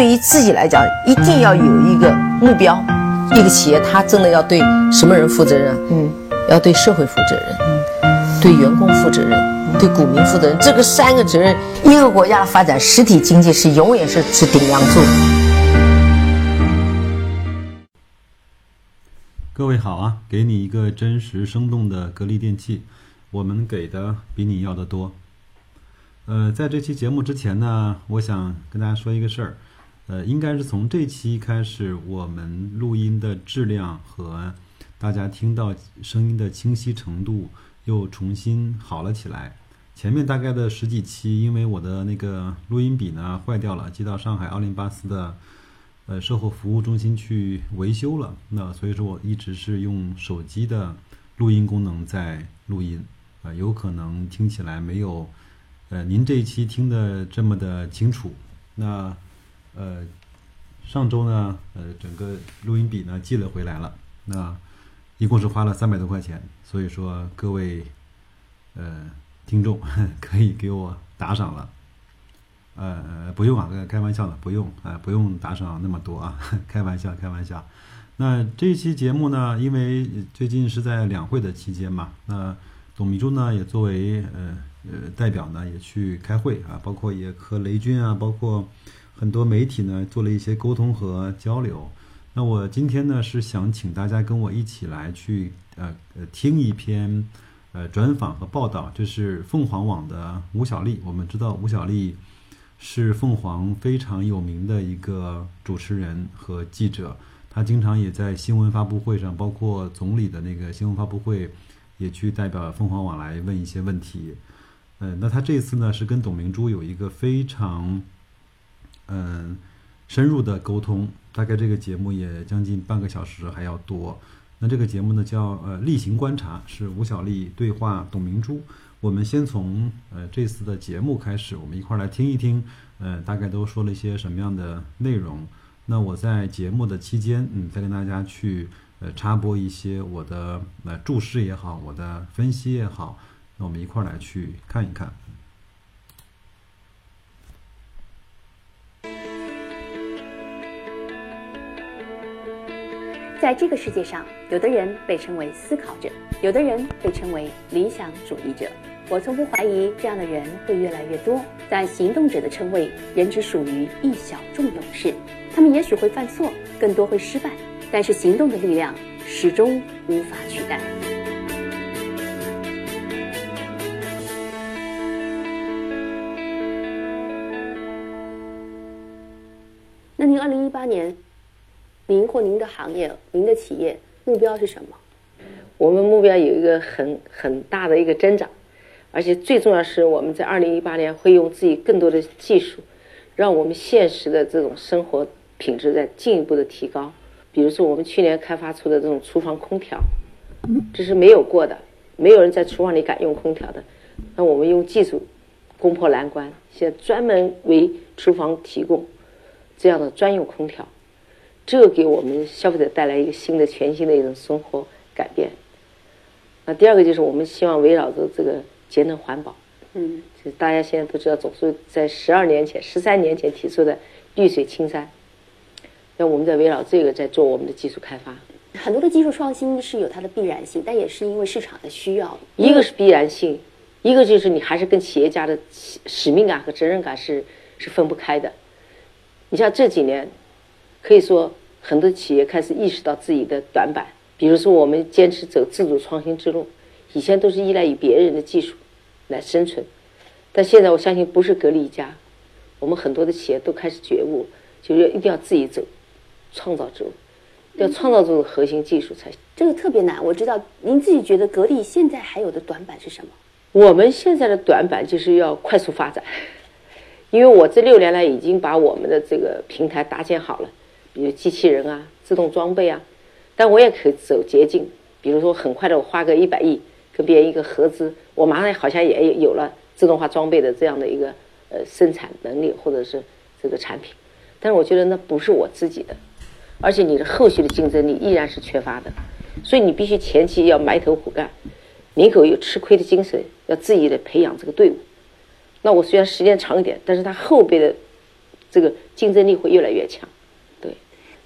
对于自己来讲，一定要有一个目标。一个企业，它真的要对什么人负责任？嗯，要对社会负责任，嗯，对员工负责任，对股民负责任。这个三个责任，一个国家的发展，实体经济是永远是是顶梁柱。各位好啊，给你一个真实生动的格力电器，我们给的比你要的多。呃，在这期节目之前呢，我想跟大家说一个事儿。呃，应该是从这期开始，我们录音的质量和大家听到声音的清晰程度又重新好了起来。前面大概的十几期，因为我的那个录音笔呢坏掉了，寄到上海奥林巴斯的呃售后服务中心去维修了。那所以说我一直是用手机的录音功能在录音，啊，有可能听起来没有呃您这一期听的这么的清楚。那呃，上周呢，呃，整个录音笔呢寄了回来了，那一共是花了三百多块钱，所以说各位呃听众 可以给我打赏了，呃，不用啊，开玩笑的，不用啊，不用打赏那么多啊，开玩笑，开玩笑。那这一期节目呢，因为最近是在两会的期间嘛，那董明珠呢也作为呃呃代表呢也去开会啊，包括也和雷军啊，包括。很多媒体呢做了一些沟通和交流，那我今天呢是想请大家跟我一起来去呃呃听一篇呃专访和报道，这是凤凰网的吴小丽。我们知道吴小丽是凤凰非常有名的一个主持人和记者，她经常也在新闻发布会上，包括总理的那个新闻发布会，也去代表凤凰网来问一些问题。呃，那她这次呢是跟董明珠有一个非常。嗯，深入的沟通，大概这个节目也将近半个小时还要多。那这个节目呢叫呃例行观察，是吴小莉对话董明珠。我们先从呃这次的节目开始，我们一块儿来听一听，呃大概都说了一些什么样的内容。那我在节目的期间，嗯，再跟大家去呃插播一些我的呃注释也好，我的分析也好，那我们一块儿来去看一看。在这个世界上，有的人被称为思考者，有的人被称为理想主义者。我从不怀疑这样的人会越来越多。但行动者的称谓仍只属于一小众勇士。他们也许会犯错，更多会失败，但是行动的力量始终无法取代。那您二零一八年？您或您的行业、您的企业目标是什么？我们目标有一个很很大的一个增长，而且最重要是我们在二零一八年会用自己更多的技术，让我们现实的这种生活品质在进一步的提高。比如说，我们去年开发出的这种厨房空调，这是没有过的，没有人在厨房里敢用空调的。那我们用技术攻破难关，现在专门为厨房提供这样的专用空调。这给我们消费者带来一个新的、全新的一种生活改变。那第二个就是我们希望围绕着这个节能环保，嗯，就大家现在都知道，总书记在十二年前、十三年前提出的绿水青山，那我们在围绕这个在做我们的技术开发。很多的技术创新是有它的必然性，但也是因为市场的需要。一个是必然性，一个就是你还是跟企业家的使命感和责任感是是分不开的。你像这几年，可以说。很多企业开始意识到自己的短板，比如说我们坚持走自主创新之路，以前都是依赖于别人的技术来生存，但现在我相信不是格力一家，我们很多的企业都开始觉悟，就是要一定要自己走，创造之路，要创造这种核心技术才行。这个特别难，我知道您自己觉得格力现在还有的短板是什么？我们现在的短板就是要快速发展，因为我这六年来已经把我们的这个平台搭建好了。比如机器人啊，自动装备啊，但我也可以走捷径，比如说很快的我花个一百亿跟别人一个合资，我马上好像也有了自动化装备的这样的一个呃生产能力或者是这个产品，但是我觉得那不是我自己的，而且你的后续的竞争力依然是缺乏的，所以你必须前期要埋头苦干，宁可有吃亏的精神，要自己的培养这个队伍。那我虽然时间长一点，但是他后边的这个竞争力会越来越强。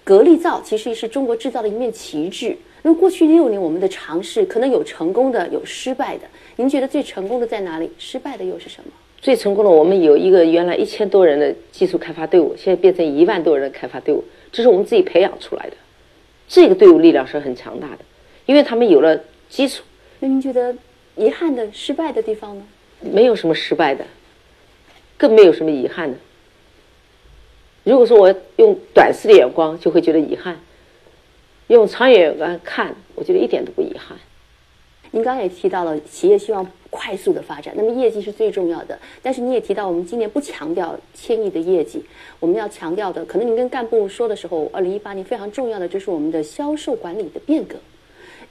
对，格力造其实是中国制造的一面旗帜。那么过去六年我们的尝试，可能有成功的，有失败的。您觉得最成功的在哪里？失败的又是什么？最成功的，我们有一个原来一千多人的技术开发队伍，现在变成一万多人的开发队伍，这是我们自己培养出来的。这个队伍力量是很强大的，因为他们有了基础。那您觉得遗憾的、失败的地方呢？没有什么失败的，更没有什么遗憾的。如果说我用短视的眼光，就会觉得遗憾；用长远眼光看，我觉得一点都不遗憾。您刚才也提到了企业希望快速的发展，那么业绩是最重要的。但是你也提到，我们今年不强调千亿的业绩，我们要强调的，可能您跟干部说的时候，二零一八年非常重要的就是我们的销售管理的变革。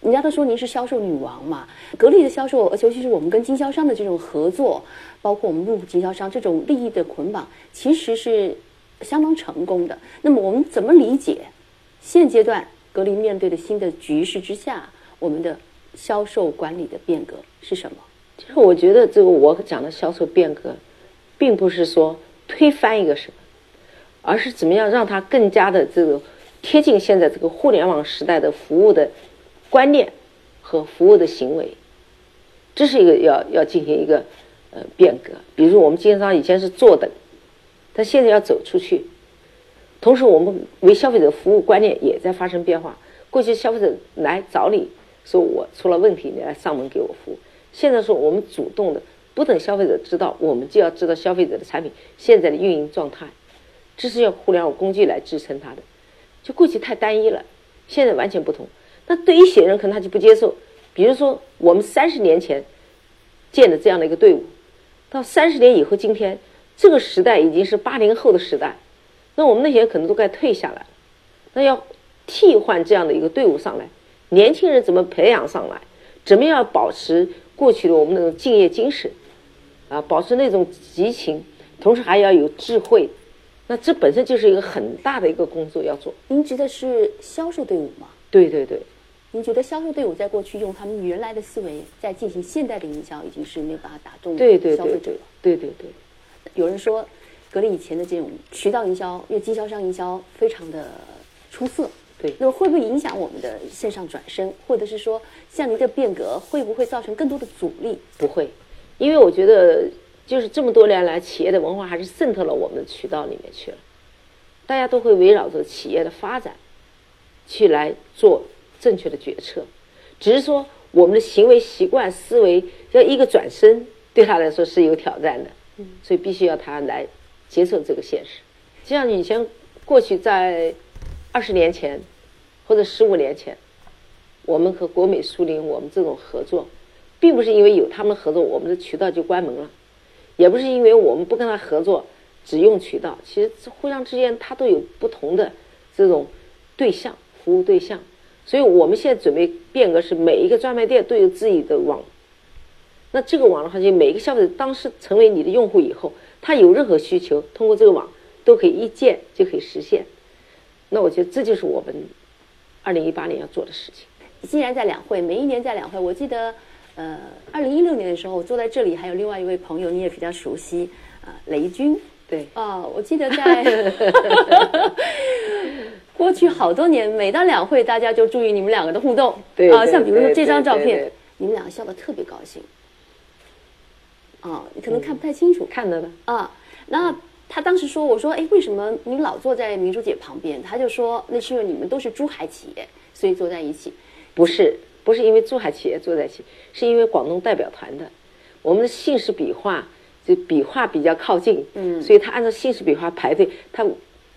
人家都说您是销售女王嘛，格力的销售，尤其是我们跟经销商的这种合作，包括我们入户经销商这种利益的捆绑，其实是相当成功的。那么我们怎么理解现阶段格力面对的新的局势之下，我们的销售管理的变革是什么？其实我觉得这个我讲的销售变革，并不是说推翻一个什么，而是怎么样让它更加的这个贴近现在这个互联网时代的服务的。观念和服务的行为，这是一个要要进行一个呃变革。比如我们经销商以前是坐等，但现在要走出去。同时，我们为消费者服务观念也在发生变化。过去消费者来找你说我出了问题，你来上门给我服务。现在说我们主动的，不等消费者知道，我们就要知道消费者的产品现在的运营状态。这是要互联网工具来支撑它的。就过去太单一了，现在完全不同。那对于一些人可能他就不接受，比如说我们三十年前建的这样的一个队伍，到三十年以后，今天这个时代已经是八零后的时代，那我们那些人可能都该退下来，那要替换这样的一个队伍上来，年轻人怎么培养上来？怎么样保持过去的我们那种敬业精神啊，保持那种激情，同时还要有智慧，那这本身就是一个很大的一个工作要做。您指的是销售队伍吗？对对对。您觉得销售队伍在过去用他们原来的思维在进行现代的营销，已经是没有办法打动消费者了？对对对。有人说，格力以前的这种渠道营销，因为经销商营销非常的出色。对。那么会不会影响我们的线上转身，或者是说，像您的变革会不会造成更多的阻力？不会，因为我觉得，就是这么多年来，企业的文化还是渗透了我们的渠道里面去了，大家都会围绕着企业的发展去来做。正确的决策，只是说我们的行为习惯、思维要一个转身，对他来说是有挑战的。所以必须要他来接受这个现实。就像以前过去在二十年前或者十五年前，我们和国美、苏宁我们这种合作，并不是因为有他们合作，我们的渠道就关门了；也不是因为我们不跟他合作，只用渠道。其实互相之间，它都有不同的这种对象、服务对象。所以我们现在准备变革，是每一个专卖店都有自己的网。那这个网的话，就每一个消费者当时成为你的用户以后，他有任何需求，通过这个网都可以一键就可以实现。那我觉得这就是我们二零一八年要做的事情。既然在两会，每一年在两会，我记得，呃，二零一六年的时候，我坐在这里还有另外一位朋友，你也比较熟悉，啊，雷军。对。啊，我记得在。过去好多年，每到两会，大家就注意你们两个的互动。对啊，像比如说这张照片，你们两个笑得特别高兴。啊，你可能看不太清楚。看到了。啊，那他当时说：“我说，哎，为什么你老坐在明珠姐旁边？”他就说：“那是因为你们都是珠海企业，所以坐在一起。”不是，不是因为珠海企业坐在一起，是因为广东代表团的，我们的姓氏笔画就笔画比较靠近，嗯，所以他按照姓氏笔画排队，他。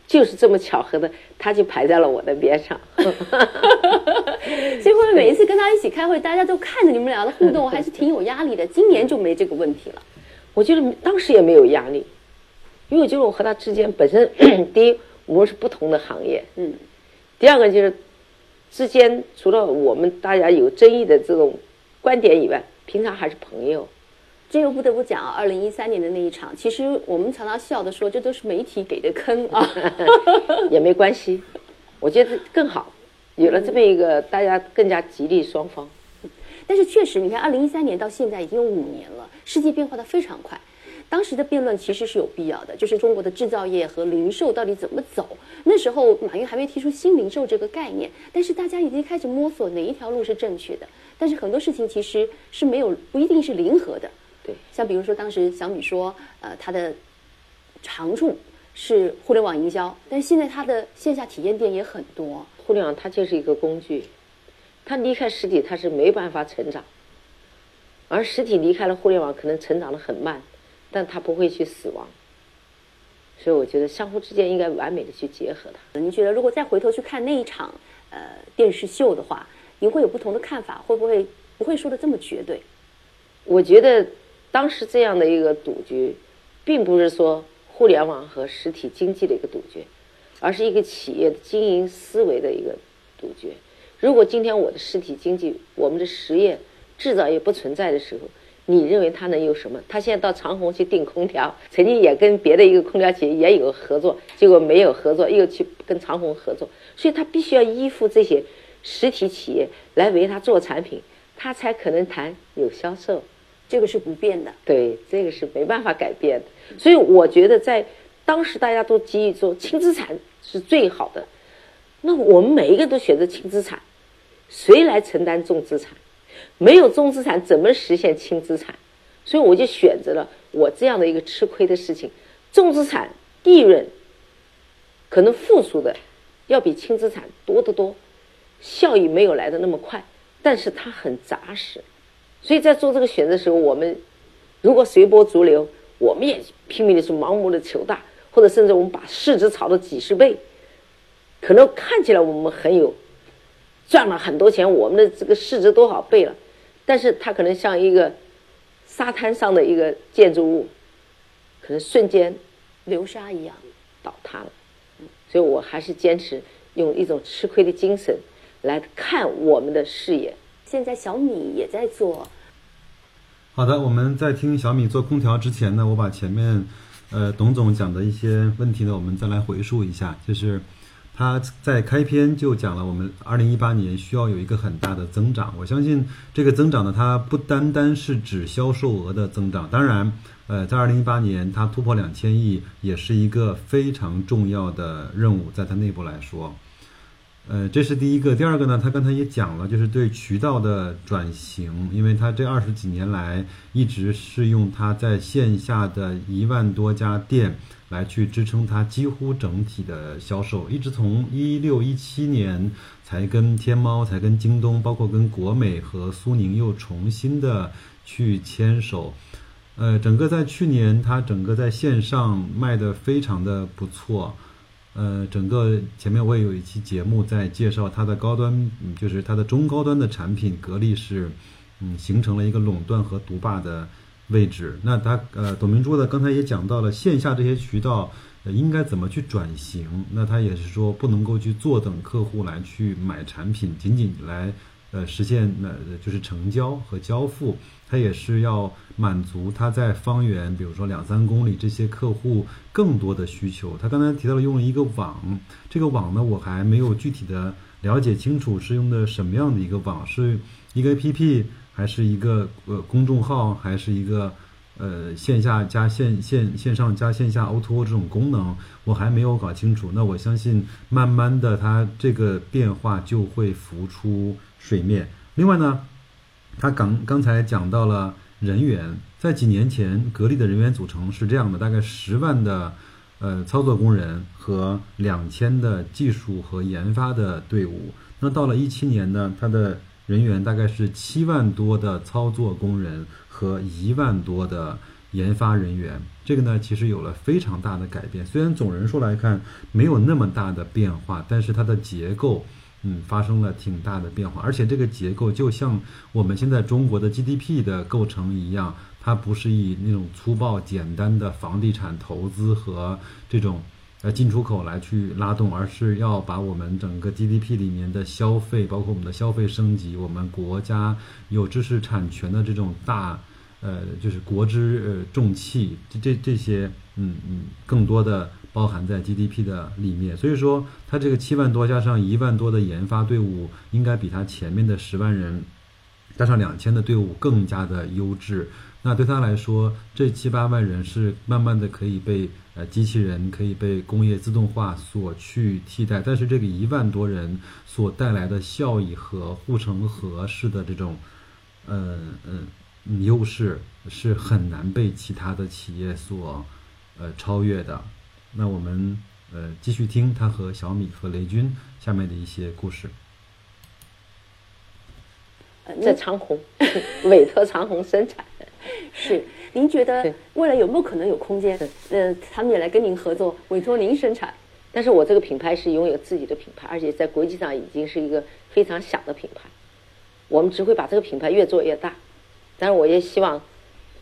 就是这么巧合的，他就排在了我的边上。所以后面每一次跟他一起开会，大家都看着你们俩的互动，还是挺有压力的。今年就没这个问题了。我觉得当时也没有压力，因为我觉得我和他之间本身，第一我们是不同的行业，嗯，第二个就是之间除了我们大家有争议的这种观点以外，平常还是朋友。这又不得不讲啊，二零一三年的那一场，其实我们常常笑的说，这都是媒体给的坑啊，也没关系，我觉得更好，有了这么一个，大家更加激励双方。但是确实，你看二零一三年到现在已经有五年了，世界变化的非常快。当时的辩论其实是有必要的，就是中国的制造业和零售到底怎么走。那时候马云还没提出新零售这个概念，但是大家已经开始摸索哪一条路是正确的。但是很多事情其实是没有不一定是零和的。对，像比如说当时小米说，呃，它的长处是互联网营销，但是现在它的线下体验店也很多。互联网它就是一个工具，它离开实体它是没办法成长，而实体离开了互联网可能成长的很慢，但它不会去死亡。所以我觉得相互之间应该完美的去结合它。您觉得如果再回头去看那一场呃电视秀的话，您会有不同的看法？会不会不会说的这么绝对？我觉得当时这样的一个赌局，并不是说互联网和实体经济的一个赌局，而是一个企业的经营思维的一个赌局。如果今天我的实体经济、我们的实业、制造业不存在的时候，你认为它能有什么？他现在到长虹去订空调，曾经也跟别的一个空调企业也有合作，结果没有合作，又去跟长虹合作，所以他必须要依附这些实体企业来为他做产品，他才可能谈有销售。这个是不变的。对，这个是没办法改变的。所以我觉得，在当时大家都急于做轻资产是最好的，那我们每一个都选择轻资产，谁来承担重资产？没有重资产怎么实现轻资产？所以我就选择了我这样的一个吃亏的事情。重资产利润可能复苏的要比轻资产多得多，效益没有来的那么快，但是它很扎实。所以在做这个选择的时候，我们如果随波逐流，我们也拼命的去盲目的求大，或者甚至我们把市值炒到几十倍，可能看起来我们很有赚了很多钱，我们的这个市值多少倍了，但是它可能像一个沙滩上的一个建筑物，可能瞬间流沙一样倒塌了。所以我还是坚持用一种吃亏的精神来看我们的事业。现在小米也在做。好的，我们在听小米做空调之前呢，我把前面呃董总讲的一些问题呢，我们再来回述一下。就是他在开篇就讲了，我们二零一八年需要有一个很大的增长。我相信这个增长呢，它不单单是指销售额的增长，当然，呃，在二零一八年它突破两千亿也是一个非常重要的任务，在它内部来说。呃，这是第一个。第二个呢，他刚才也讲了，就是对渠道的转型，因为他这二十几年来一直是用他在线下的一万多家店来去支撑他几乎整体的销售，一直从一六一七年才跟天猫、才跟京东，包括跟国美和苏宁又重新的去牵手。呃，整个在去年，他整个在线上卖的非常的不错。呃，整个前面我也有一期节目在介绍它的高端，嗯就是它的中高端的产品，格力是，嗯，形成了一个垄断和独霸的位置。那它呃，董明珠呢，刚才也讲到了线下这些渠道呃应该怎么去转型。那他也是说，不能够去坐等客户来去买产品，仅仅来。呃，实现那就是成交和交付，它也是要满足他在方圆，比如说两三公里这些客户更多的需求。他刚才提到了用了一个网，这个网呢，我还没有具体的了解清楚是用的什么样的一个网，是一个 APP 还是一个呃公众号，还是一个呃线下加线线线上加线下 O2O 这种功能，我还没有搞清楚。那我相信，慢慢的它这个变化就会浮出。水面。另外呢，他刚刚才讲到了人员，在几年前，格力的人员组成是这样的：大概十万的呃操作工人和两千的技术和研发的队伍。那到了一七年呢，他的人员大概是七万多的操作工人和一万多的研发人员。这个呢，其实有了非常大的改变。虽然总人数来看没有那么大的变化，但是它的结构。嗯，发生了挺大的变化，而且这个结构就像我们现在中国的 GDP 的构成一样，它不是以那种粗暴简单的房地产投资和这种呃进出口来去拉动，而是要把我们整个 GDP 里面的消费，包括我们的消费升级，我们国家有知识产权的这种大呃就是国之呃重器，这这这些嗯嗯更多的。包含在 GDP 的里面，所以说它这个七万多加上一万多的研发队伍，应该比它前面的十万人加上两千的队伍更加的优质。那对他来说，这七八万人是慢慢的可以被呃机器人、可以被工业自动化所去替代，但是这个一万多人所带来的效益和护城河式的这种，呃呃优势是很难被其他的企业所呃超越的。那我们呃继续听他和小米和雷军下面的一些故事。在长虹 委托长虹生产，是您觉得未来有没有可能有空间？呃，他们也来跟您合作，委托您生产。但是我这个品牌是拥有自己的品牌，而且在国际上已经是一个非常响的品牌。我们只会把这个品牌越做越大。但是我也希望，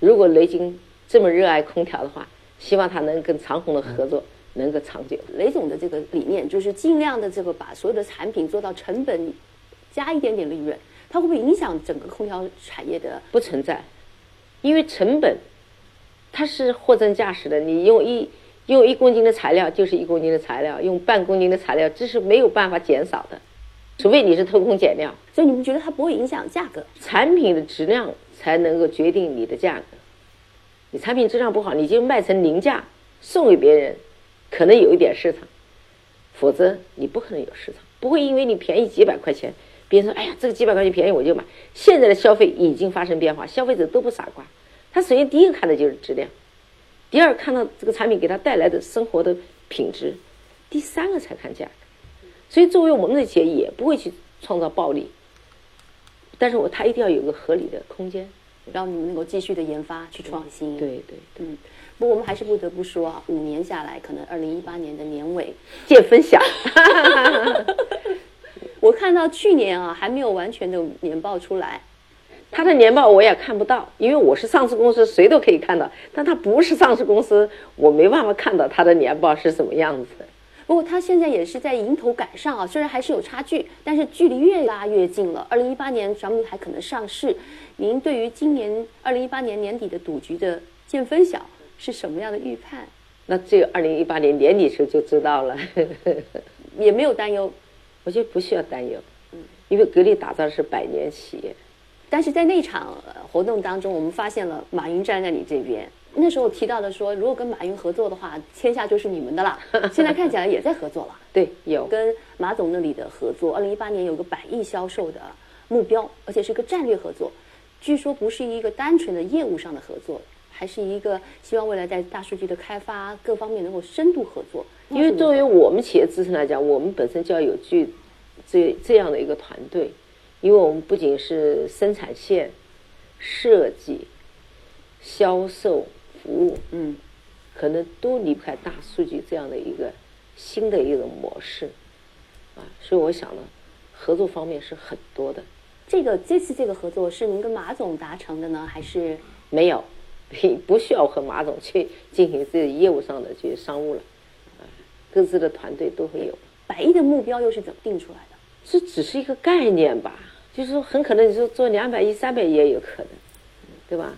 如果雷军这么热爱空调的话，希望他能跟长虹的合作能够长久。雷总的这个理念就是尽量的这个把所有的产品做到成本加一点点利润，它会不会影响整个空调产业的？不存在，因为成本它是货真价实的。你用一用一公斤的材料就是一公斤的材料，用半公斤的材料这是没有办法减少的，除非你是偷工减料。所以你们觉得它不会影响价格？产品的质量才能够决定你的价格。你产品质量不好，你就卖成零价送给别人，可能有一点市场，否则你不可能有市场。不会因为你便宜几百块钱，别人说哎呀这个几百块钱便宜我就买。现在的消费已经发生变化，消费者都不傻瓜，他首先第一个看的就是质量，第二看到这个产品给他带来的生活的品质，第三个才看价格。所以作为我们的企业也不会去创造暴利，但是我他一定要有个合理的空间。让你们能够继续的研发去创新。对对，嗯，不过我们还是不得不说啊，五年下来，可能二零一八年的年尾，见分晓。我看到去年啊还没有完全的年报出来，他的年报我也看不到，因为我是上市公司，谁都可以看到。但他不是上市公司，我没办法看到他的年报是什么样子的。不过他现在也是在迎头赶上啊，虽然还是有差距，但是距离越拉越近了。二零一八年小米还可能上市，您对于今年二零一八年年底的赌局的见分晓是什么样的预判？那只有二零一八年年底时候就知道了，也没有担忧，我觉得不需要担忧，因为格力打造的是百年企业。但是在那场呃活动当中，我们发现了马云站在你这边。那时候提到的说，如果跟马云合作的话，天下就是你们的了。现在看起来也在合作了。对，有跟马总那里的合作，二零一八年有个百亿销售的目标，而且是个战略合作。据说不是一个单纯的业务上的合作，还是一个希望未来在大数据的开发各方面能够深度合作。因为作为我们企业自身来讲，我们本身就要有具这这样的一个团队，因为我们不仅是生产线、设计、销售、服务，嗯，可能都离不开大数据这样的一个新的一种模式，啊，所以我想呢，合作方面是很多的。这个这次这个合作是您跟马总达成的呢，还是没有，不需要和马总去进行这业务上的去商务了，啊，各自的团队都会有。百亿的目标又是怎么定出来的？这只是一个概念吧，就是说很可能你说做两百亿、三百亿也有可能，对吧？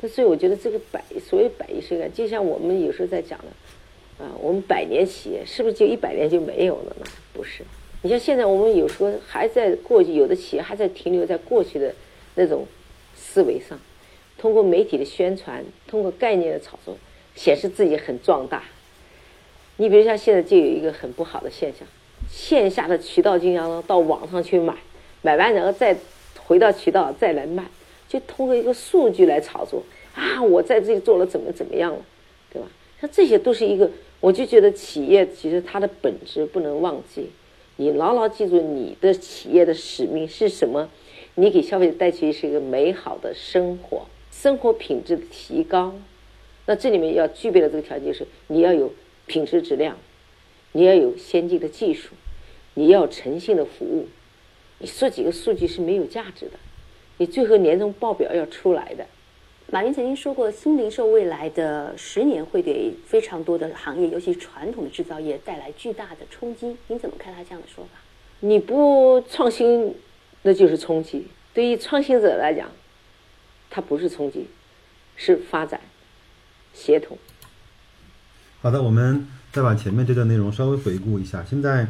但所以我觉得这个百所谓百亿是个，就像我们有时候在讲的，啊，我们百年企业是不是就一百年就没有了呢？不是。你像现在我们有时候还在过去，有的企业还在停留在过去的那种思维上，通过媒体的宣传，通过概念的炒作，显示自己很壮大。你比如像现在就有一个很不好的现象，线下的渠道经销商到网上去买，买完然后再回到渠道再来卖，就通过一个数据来炒作啊，我在这里做了怎么怎么样了，对吧？像这些都是一个，我就觉得企业其实它的本质不能忘记，你牢牢记住你的企业的使命是什么，你给消费者带去是一个美好的生活，生活品质的提高。那这里面要具备的这个条件就是你要有品质质量，你要有先进的技术，你要诚信的服务。你说几个数据是没有价值的，你最后年终报表要出来的。马云曾经说过，新零售未来的十年会给非常多的行业，尤其传统的制造业带来巨大的冲击。您怎么看他这样的说法？你不创新，那就是冲击。对于创新者来讲，它不是冲击，是发展、协同。好的，我们再把前面这段内容稍微回顾一下。现在，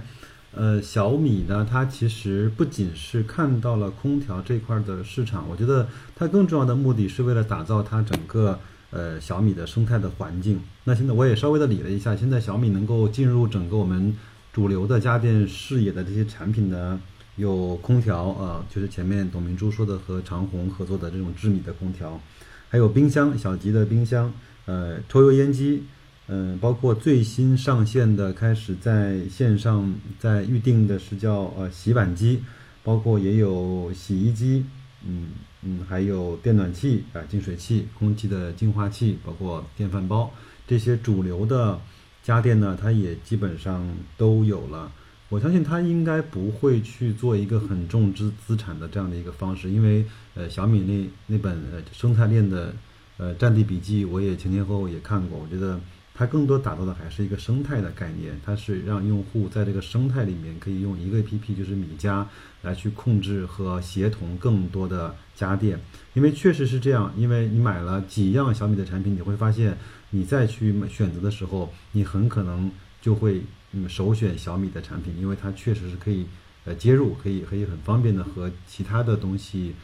呃，小米呢，它其实不仅是看到了空调这块的市场，我觉得它更重要的目的是为了打造它整个呃小米的生态的环境。那现在我也稍微的理了一下，现在小米能够进入整个我们主流的家电视野的这些产品呢，有空调啊、就是前面董明珠说的和长虹合作的这种智米的空调，还有冰箱，小吉的冰箱，呃，抽油烟机。嗯，包括最新上线的，开始在线上在预定的是叫呃洗碗机，包括也有洗衣机，嗯嗯，还有电暖气啊、净水器、空气的净化器，包括电饭煲这些主流的家电呢，它也基本上都有了。我相信它应该不会去做一个很重资资产的这样的一个方式，因为呃小米那那本呃生态链的呃战地笔记，我也前前后后也看过，我觉得。它更多打造的还是一个生态的概念，它是让用户在这个生态里面可以用一个 APP，就是米家来去控制和协同更多的家电。因为确实是这样，因为你买了几样小米的产品，你会发现你再去选择的时候，你很可能就会嗯首选小米的产品，因为它确实是可以呃接入，可以可以很方便的和其他的东西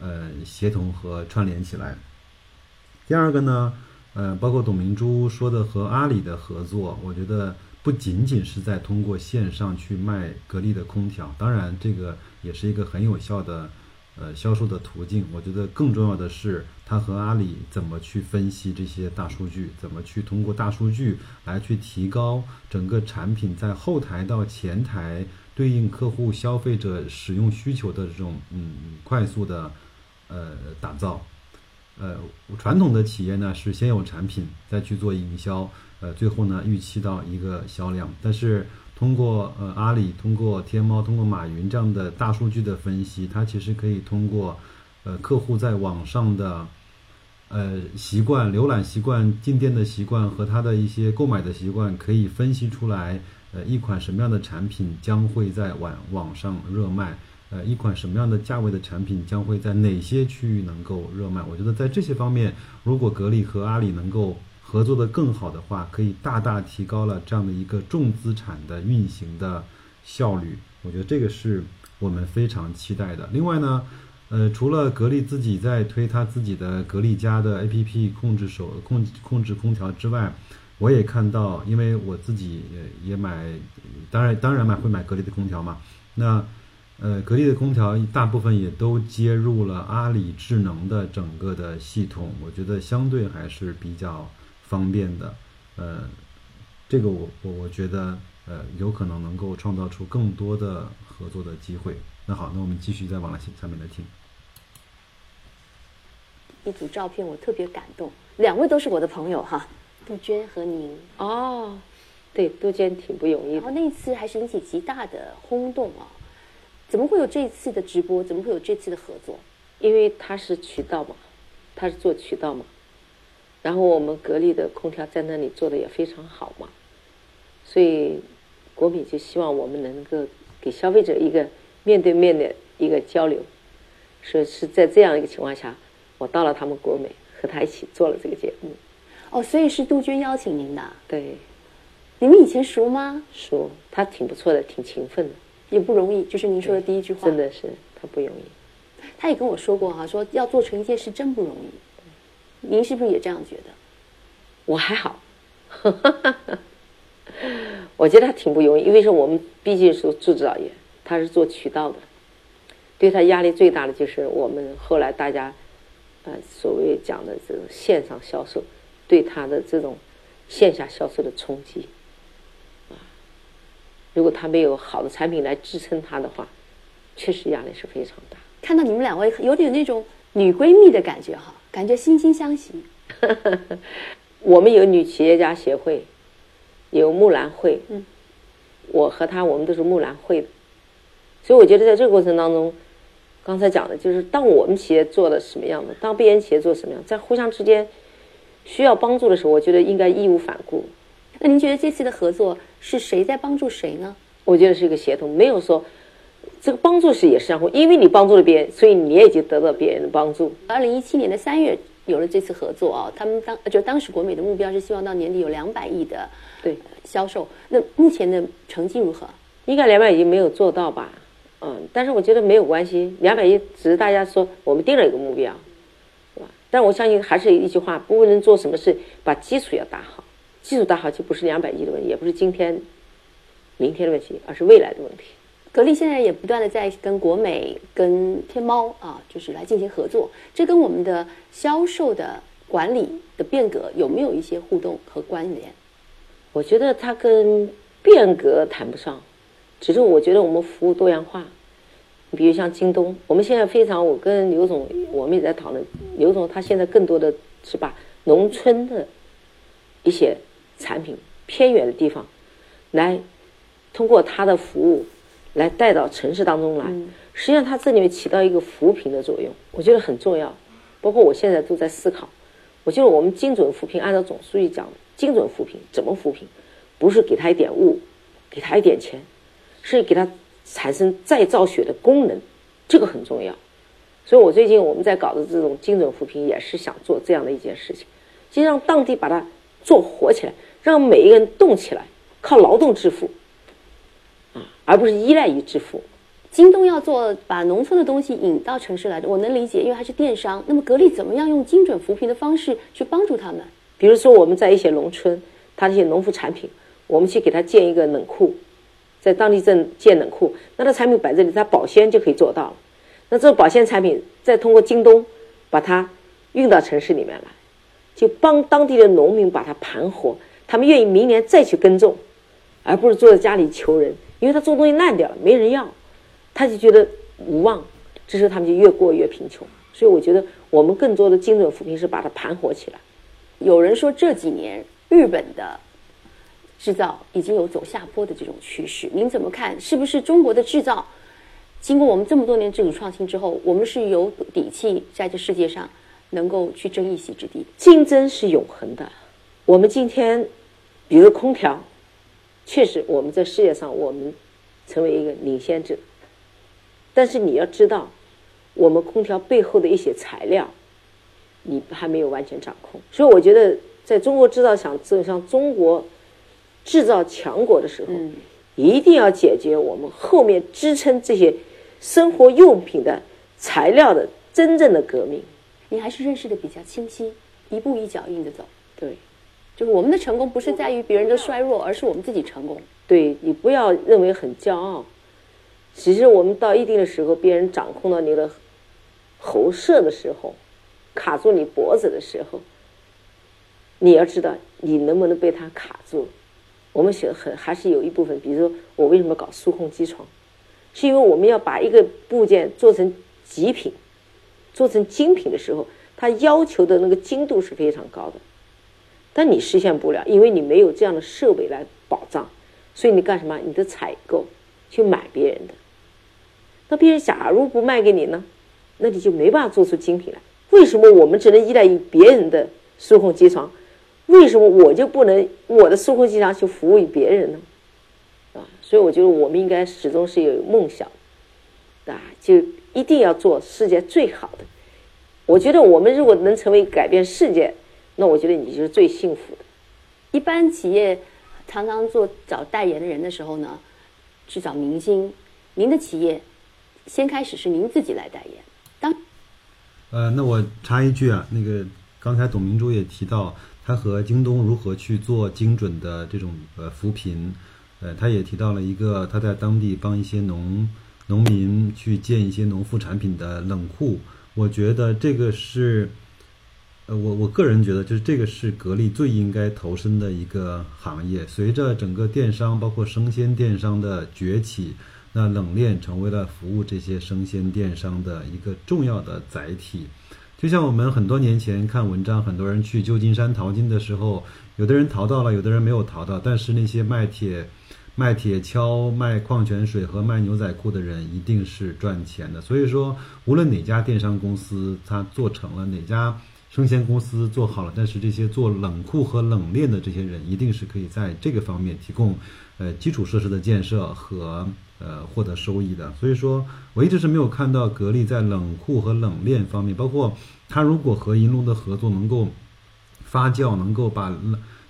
呃协同和串联起来。第二个呢？呃，包括董明珠说的和阿里的合作，我觉得不仅仅是在通过线上去卖格力的空调，当然这个也是一个很有效的呃销售的途径。我觉得更重要的是，他和阿里怎么去分析这些大数据，怎么去通过大数据来去提高整个产品在后台到前台对应客户消费者使用需求的这种嗯快速的呃打造。呃，传统的企业呢是先有产品，再去做营销，呃，最后呢预期到一个销量。但是通过呃阿里、通过天猫、通过马云这样的大数据的分析，它其实可以通过呃客户在网上的呃习惯、浏览习惯、进店的习惯和他的一些购买的习惯，可以分析出来，呃，一款什么样的产品将会在网网上热卖。呃，一款什么样的价位的产品将会在哪些区域能够热卖？我觉得在这些方面，如果格力和阿里能够合作的更好的话，可以大大提高了这样的一个重资产的运行的效率。我觉得这个是我们非常期待的。另外呢，呃，除了格力自己在推它自己的格力家的 APP 控制手控控制空调之外，我也看到，因为我自己也也买，当然当然买会买格力的空调嘛，那。呃，格力的空调大部分也都接入了阿里智能的整个的系统，我觉得相对还是比较方便的。呃，这个我我我觉得呃有可能能够创造出更多的合作的机会。那好，那我们继续再往下下面来听。一组照片我特别感动，两位都是我的朋友哈，杜鹃和您。哦，对，杜鹃挺不容易的。然后那一次还是引起极大的轰动啊。怎么会有这一次的直播？怎么会有这次的合作？因为他是渠道嘛，他是做渠道嘛。然后我们格力的空调在那里做的也非常好嘛，所以国米就希望我们能够给消费者一个面对面的一个交流。说是在这样一个情况下，我到了他们国美，和他一起做了这个节目。哦，所以是杜鹃邀请您的？对。你们以前熟吗？熟，他挺不错的，挺勤奋的。也不容易，就是您说的第一句话，真的是他不容易。他也跟我说过哈，说要做成一件事真不容易。您是不是也这样觉得？我还好，我觉得他挺不容易，因为是我们毕竟是做制造业，他是做渠道的，对他压力最大的就是我们后来大家呃所谓讲的这种线上销售对他的这种线下销售的冲击。如果他没有好的产品来支撑他的话，确实压力是非常大。看到你们两位有点那种女闺蜜的感觉哈，感觉惺惺相惜。我们有女企业家协会，有木兰会。嗯，我和她我们都是木兰会的，所以我觉得在这个过程当中，刚才讲的就是当我们企业做的什么样的，当别人企业做什么样，在互相之间需要帮助的时候，我觉得应该义无反顾。那您觉得这次的合作是谁在帮助谁呢？我觉得是一个协同，没有说这个帮助是也是相互，因为你帮助了别人，所以你也就得到别人的帮助。二零一七年的三月有了这次合作啊，他们当就当时国美的目标是希望到年底有两百亿的对销售。那目前的成绩如何？应该两百亿没有做到吧？嗯，但是我觉得没有关系，两百亿只是大家说我们定了一个目标，是吧？但我相信还是一句话，不论做什么事，把基础要打好，技术打好就不是两百亿的问题，也不是今天、明天的问题，而是未来的问题。格力现在也不断的在跟国美、跟天猫啊，就是来进行合作，这跟我们的销售的管理的变革有没有一些互动和关联？我觉得它跟变革谈不上，只是我觉得我们服务多样化。比如像京东，我们现在非常，我跟刘总我们也在讨论，刘总他现在更多的是把农村的一些产品、偏远的地方，来通过他的服务来带到城市当中来。实际上，它这里面起到一个扶贫的作用，我觉得很重要。包括我现在都在思考，我觉得我们精准扶贫，按照总书记讲的，精准扶贫怎么扶贫？不是给他一点物，给他一点钱，是给他产生再造血的功能，这个很重要。所以我最近我们在搞的这种精准扶贫，也是想做这样的一件事情，就让当地把它做活起来，让每一个人动起来，靠劳动致富，啊，而不是依赖于致富。京东要做把农村的东西引到城市来的，我能理解，因为它是电商。那么格力怎么样用精准扶贫的方式去帮助他们？比如说我们在一些农村，它这些农副产品，我们去给他建一个冷库，在当地镇建冷库，那它产品摆这里，它保鲜就可以做到了。那这个保鲜产品再通过京东把它运到城市里面来，就帮当地的农民把它盘活，他们愿意明年再去耕种，而不是坐在家里求人，因为他做东西烂掉了，没人要。他就觉得无望，这时候他们就越过越贫穷。所以我觉得我们更多的精准扶贫是把它盘活起来。有人说这几年日本的制造已经有走下坡的这种趋势，您怎么看？是不是中国的制造经过我们这么多年自主创新之后，我们是有底气在这世界上能够去争一席之地？竞争是永恒的。我们今天，比如空调，确实我们在世界上我们成为一个领先者。但是你要知道，我们空调背后的一些材料，你还没有完全掌控。所以我觉得，在中国制造想走向中国制造强国的时候，一定要解决我们后面支撑这些生活用品的材料的真正的革命。你还是认识的比较清晰，一步一脚印的走。对，就是我们的成功不是在于别人的衰弱，而是我们自己成功。对你不要认为很骄傲。其实我们到一定的时候，别人掌控到你的喉舌的时候，卡住你脖子的时候，你要知道你能不能被他卡住。我们想很还是有一部分，比如说我为什么搞数控机床，是因为我们要把一个部件做成极品、做成精品的时候，它要求的那个精度是非常高的，但你实现不了，因为你没有这样的设备来保障，所以你干什么？你的采购去买别人的。那别人假如不卖给你呢，那你就没办法做出精品来。为什么我们只能依赖于别人的数控机床？为什么我就不能我的数控机床去服务于别人呢？啊，所以我觉得我们应该始终是有梦想，啊，就一定要做世界最好的。我觉得我们如果能成为改变世界，那我觉得你就是最幸福的。一般企业常常做找代言的人的时候呢，去找明星。您的企业。先开始是您自己来代言，当，呃，那我插一句啊，那个刚才董明珠也提到，他和京东如何去做精准的这种呃扶贫，呃，他也提到了一个他在当地帮一些农农民去建一些农副产品的冷库，我觉得这个是，呃，我我个人觉得就是这个是格力最应该投身的一个行业，随着整个电商包括生鲜电商的崛起。那冷链成为了服务这些生鲜电商的一个重要的载体，就像我们很多年前看文章，很多人去旧金山淘金的时候，有的人淘到了，有的人没有淘到，但是那些卖铁、卖铁锹、卖矿泉水和卖牛仔裤的人一定是赚钱的。所以说，无论哪家电商公司它做成了，哪家生鲜公司做好了，但是这些做冷库和冷链的这些人，一定是可以在这个方面提供呃基础设施的建设和。呃，获得收益的，所以说我一直是没有看到格力在冷库和冷链方面，包括它如果和银龙的合作能够发酵，能够把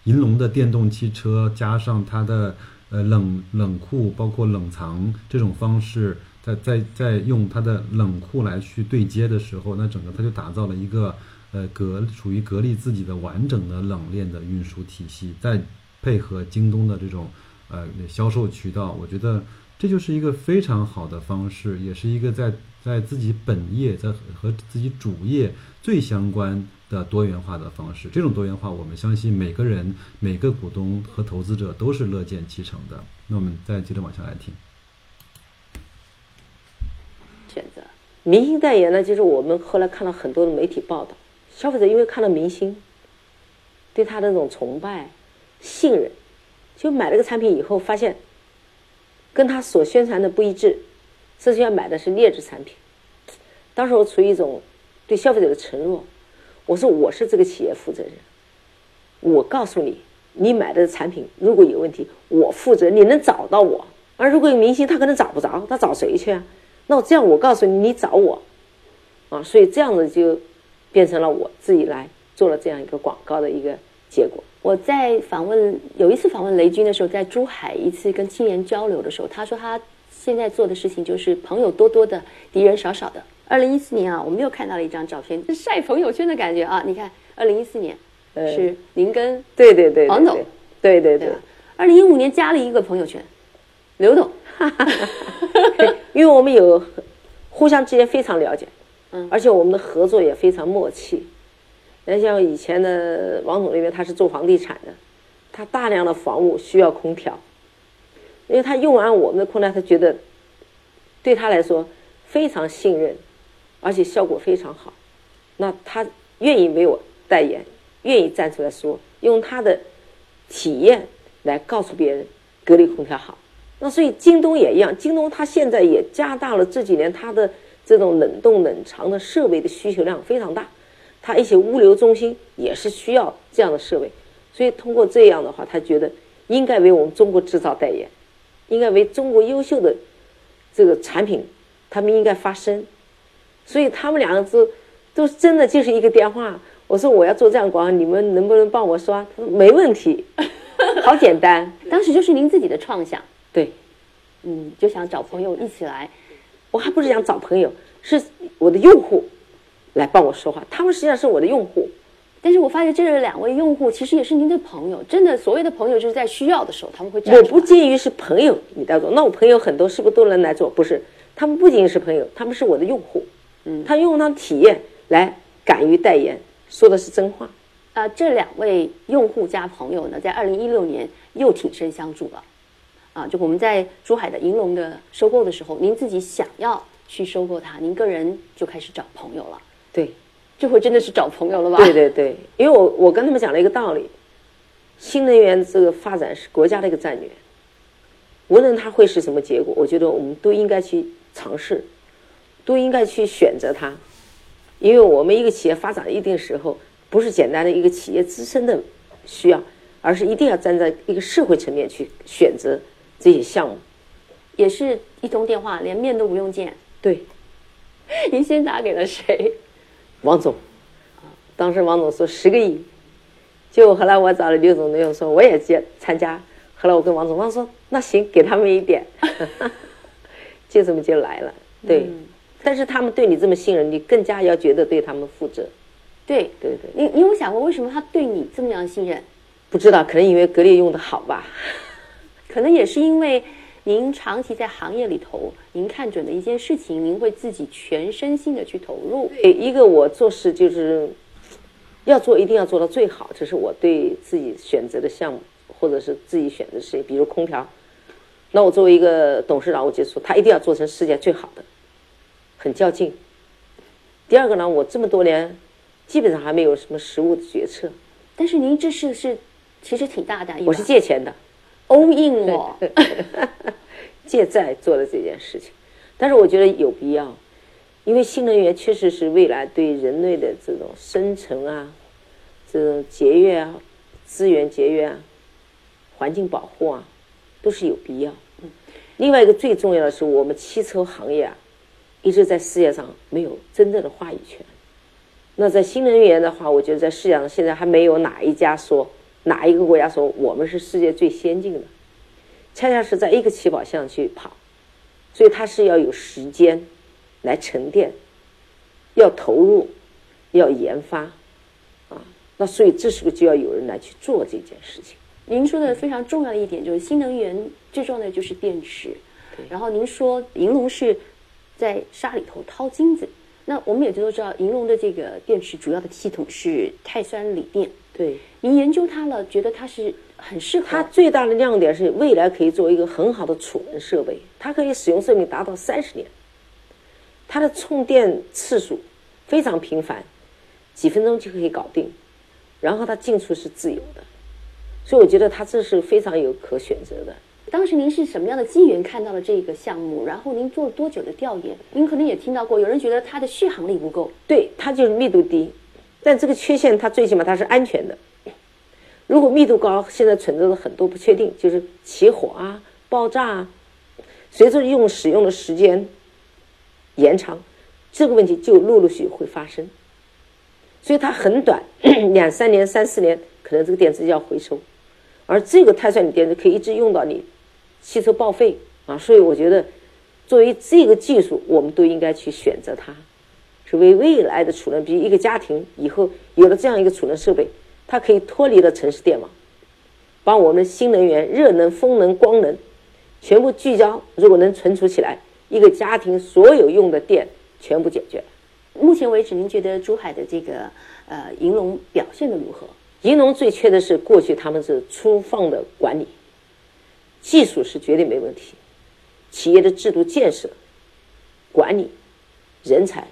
银龙的电动汽车加上它的呃冷冷库，包括冷藏这种方式，在在在用它的冷库来去对接的时候，那整个它就打造了一个呃隔属于格力自己的完整的冷链的运输体系，再配合京东的这种呃销售渠道，我觉得这就是一个非常好的方式，也是一个在在自己本业在和自己主业最相关的多元化的方式。这种多元化，我们相信每个人、每个股东和投资者都是乐见其成的。那我们再接着往下来听。选择明星代言呢，就是我们后来看到很多的媒体报道，消费者因为看到明星，对他的那种崇拜、信任，就买了个产品以后，发现跟他所宣传的不一致，甚至要买的是劣质产品。当时我处于一种对消费者的承诺，我说我是这个企业负责人，我告诉你，你买的产品如果有问题，我负责，你能找到我。而如果有明星，他可能找不着，他找谁去啊？那我这样，我告诉你，你找我，啊，所以这样子就变成了我自己来做了这样一个广告的一个结果。我在访问有一次访问雷军的时候，在珠海一次跟青年交流的时候，他说他现在做的事情就是朋友多多的，敌人少少的。二零一四年啊，我们又看到了一张照片，是晒朋友圈的感觉啊！你看，二零一四年是您跟对对对黄总，对对对。二零一五年加了一个朋友圈，刘董。因为我们有互相之间非常了解，而且我们的合作也非常默契。那像以前的王总那边，他是做房地产的，他大量的房屋需要空调，因为他用完我们的空调，他觉得对他来说非常信任，而且效果非常好，那他愿意为我代言，愿意站出来说，用他的体验来告诉别人格力空调好。那所以京东也一样，京东它现在也加大了这几年它的这种冷冻冷藏的设备的需求量非常大，它一些物流中心也是需要这样的设备，所以通过这样的话，他觉得应该为我们中国制造代言，应该为中国优秀的这个产品，他们应该发声，所以他们两个都都真的就是一个电话，我说我要做这样广告，你们能不能帮我刷？他说没问题，好简单，当时就是您自己的创想。对，嗯，就想找朋友一起来，我还不是想找朋友，是我的用户来帮我说话，他们实际上是我的用户。但是我发现这两位用户其实也是您的朋友，真的所谓的朋友就是在需要的时候他们会。我不介于是朋友你在做，那我朋友很多是不是都能来做？不是，他们不仅仅是朋友，他们是我的用户。嗯，他用他的体验来敢于代言，说的是真话。啊，这两位用户加朋友呢，在二零一六年又挺身相助了。啊，就我们在珠海的银龙的收购的时候，您自己想要去收购它，您个人就开始找朋友了。对，这回真的是找朋友了吧？对对对，因为我我跟他们讲了一个道理，新能源这个发展是国家的一个战略，无论它会是什么结果，我觉得我们都应该去尝试，都应该去选择它，因为我们一个企业发展一定时候，不是简单的一个企业自身的需要，而是一定要站在一个社会层面去选择。这些项目，也是一通电话，连面都不用见。对，您先打给了谁？王总。当时王总说十个亿，就后来我找了刘总，刘总说我也接参加。后来我跟王总，王总说那行，给他们一点，就这么就来了。对，但是他们对你这么信任，你更加要觉得对他们负责。对对对，你你有想过为什么他对你这么样信任？不知道，可能因为格力用的好吧。可能也是因为您长期在行业里头，您看准的一件事情，您会自己全身心的去投入。对，一个我做事就是要做，一定要做到最好，这是我对自己选择的项目，或者是自己选择的事业。比如空调，那我作为一个董事长，我就说他一定要做成世界最好的，很较劲。第二个呢，我这么多年基本上还没有什么实物的决策。但是您这事是其实挺大胆，我是借钱的。欧印了，借债做的这件事情，但是我觉得有必要，因为新能源确实是未来对人类的这种生存啊，这种节约啊，资源节约啊，环境保护啊，都是有必要。另外一个最重要的是，我们汽车行业啊，一直在世界上没有真正的话语权。那在新能源的话，我觉得在世界上现在还没有哪一家说。哪一个国家说我们是世界最先进的？恰恰是在一个起跑线上去跑，所以它是要有时间来沉淀，要投入，要研发，啊，那所以这时候就要有人来去做这件事情。您说的非常重要的一点就是新能源最重要的就是电池，然后您说银龙是在沙里头掏金子，那我们也都知道银龙的这个电池主要的系统是碳酸锂电，对，您研究它了，觉得它是很适合它最大的亮点是未来可以做一个很好的储能设备，它可以使用寿命达到三十年，它的充电次数非常频繁，几分钟就可以搞定，然后它进出是自由的。所以我觉得它这是非常有可选择的。当时您是什么样的机缘看到了这个项目？然后您做了多久的调研？您可能也听到过，有人觉得它的续航力不够。对，它就是密度低，但这个缺陷它最起码它是安全的。如果密度高，现在存在着很多不确定，就是起火啊、爆炸啊，随着用使用的时间延长，这个问题就陆陆续续会发生。所以它很短，两三年、三四年，可能这个电池就要回收。而这个碳酸锂电池可以一直用到你汽车报废啊，所以我觉得作为这个技术，我们都应该去选择它，是为未来的储能，比如一个家庭以后有了这样一个储能设备，它可以脱离了城市电网，把我们新能源、热能、风能、光能全部聚焦，如果能存储起来，一个家庭所有用的电全部解决。目前为止，您觉得珠海的这个呃银龙表现的如何？银龙最缺的是过去他们是粗放的管理，技术是绝对没问题，企业的制度建设、管理、人才，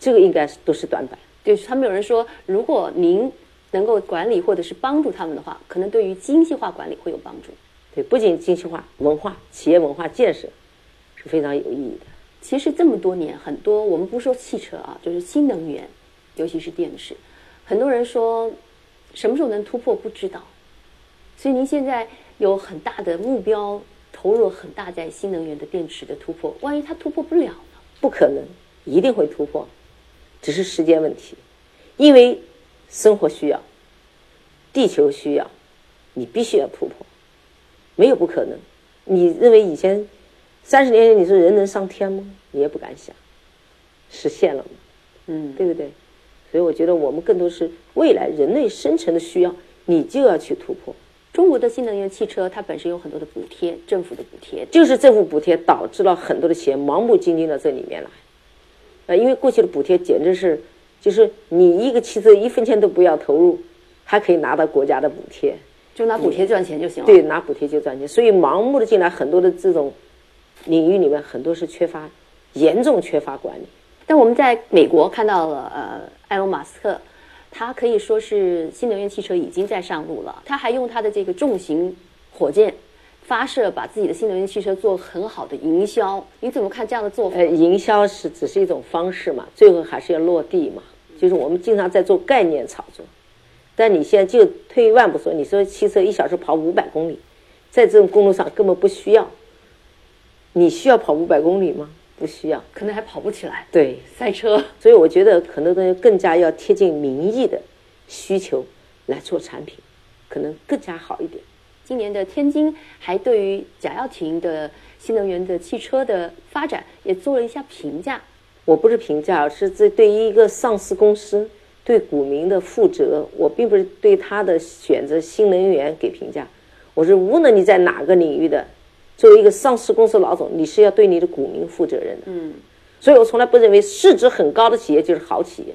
这个应该是都是短板。就是他们有人说，如果您能够管理或者是帮助他们的话，可能对于精细化管理会有帮助。对，不仅精细化、文化、企业文化建设是非常有意义的。其实这么多年，很多我们不说汽车啊，就是新能源，尤其是电池，很多人说。什么时候能突破不知道，所以您现在有很大的目标，投入很大在新能源的电池的突破。万一它突破不了呢？不可能，一定会突破，只是时间问题。因为生活需要，地球需要，你必须要突破，没有不可能。你认为以前三十年前你说人能上天吗？你也不敢想，实现了吗？嗯，对不对？所以我觉得我们更多是未来人类生存的需要，你就要去突破。中国的新能源汽车它本身有很多的补贴，政府的补贴，就是政府补贴导致了很多的企业盲目进军到这里面来。呃，因为过去的补贴简直是，就是你一个汽车一分钱都不要投入，还可以拿到国家的补贴，就拿补贴赚钱就行了。对，拿补贴就赚钱。所以盲目的进来很多的这种领域里面，很多是缺乏严重缺乏管理。但我们在美国看到了，呃，埃隆·马斯克，他可以说是新能源汽车已经在上路了。他还用他的这个重型火箭发射，把自己的新能源汽车做很好的营销。你怎么看这样的做法？呃，营销是只是一种方式嘛，最后还是要落地嘛。就是我们经常在做概念炒作，但你现在就退一万步说，你说汽车一小时跑五百公里，在这种公路上根本不需要。你需要跑五百公里吗？不需要，可能还跑不起来。对，赛车。所以我觉得很多东西更加要贴近民意的需求来做产品，可能更加好一点。今年的天津还对于贾跃亭的新能源的汽车的发展也做了一下评价。我不是评价，是这对于一个上市公司对股民的负责，我并不是对他的选择新能源给评价。我是无论你在哪个领域的。作为一个上市公司老总，你是要对你的股民负责任的。嗯，所以我从来不认为市值很高的企业就是好企业。